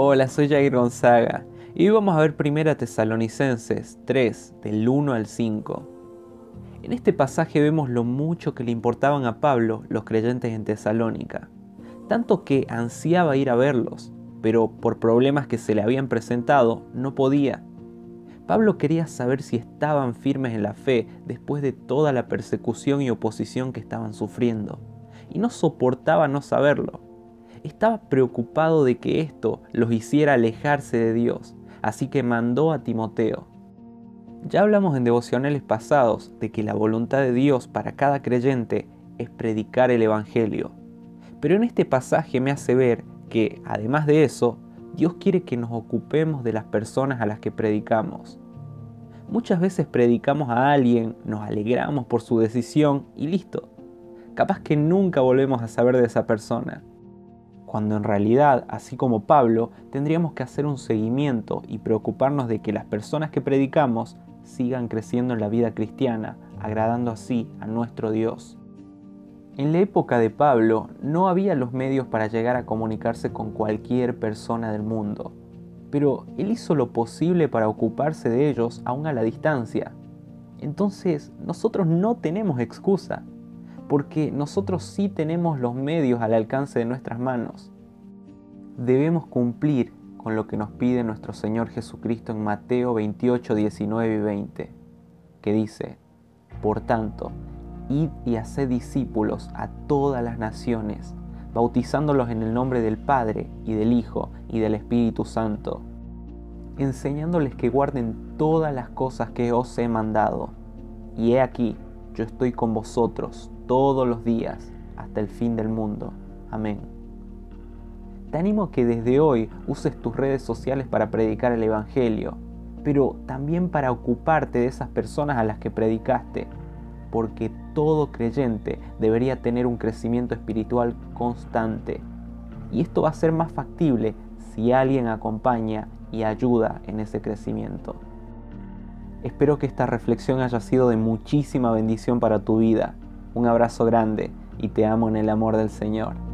Hola, soy Jair Gonzaga y hoy vamos a ver Primera Tesalonicenses 3, del 1 al 5. En este pasaje vemos lo mucho que le importaban a Pablo los creyentes en Tesalónica, tanto que ansiaba ir a verlos, pero por problemas que se le habían presentado no podía. Pablo quería saber si estaban firmes en la fe después de toda la persecución y oposición que estaban sufriendo, y no soportaba no saberlo. Estaba preocupado de que esto los hiciera alejarse de Dios, así que mandó a Timoteo. Ya hablamos en devocionales pasados de que la voluntad de Dios para cada creyente es predicar el Evangelio, pero en este pasaje me hace ver que, además de eso, Dios quiere que nos ocupemos de las personas a las que predicamos. Muchas veces predicamos a alguien, nos alegramos por su decisión y listo. Capaz que nunca volvemos a saber de esa persona. Cuando en realidad, así como Pablo, tendríamos que hacer un seguimiento y preocuparnos de que las personas que predicamos sigan creciendo en la vida cristiana, agradando así a nuestro Dios. En la época de Pablo no había los medios para llegar a comunicarse con cualquier persona del mundo, pero él hizo lo posible para ocuparse de ellos aún a la distancia. Entonces nosotros no tenemos excusa, porque nosotros sí tenemos los medios al alcance de nuestras manos. Debemos cumplir con lo que nos pide nuestro Señor Jesucristo en Mateo 28, 19 y 20, que dice, Por tanto, Id y haced discípulos a todas las naciones, bautizándolos en el nombre del Padre y del Hijo y del Espíritu Santo, enseñándoles que guarden todas las cosas que os he mandado. Y he aquí, yo estoy con vosotros todos los días hasta el fin del mundo. Amén. Te animo a que desde hoy uses tus redes sociales para predicar el Evangelio, pero también para ocuparte de esas personas a las que predicaste porque todo creyente debería tener un crecimiento espiritual constante. Y esto va a ser más factible si alguien acompaña y ayuda en ese crecimiento. Espero que esta reflexión haya sido de muchísima bendición para tu vida. Un abrazo grande y te amo en el amor del Señor.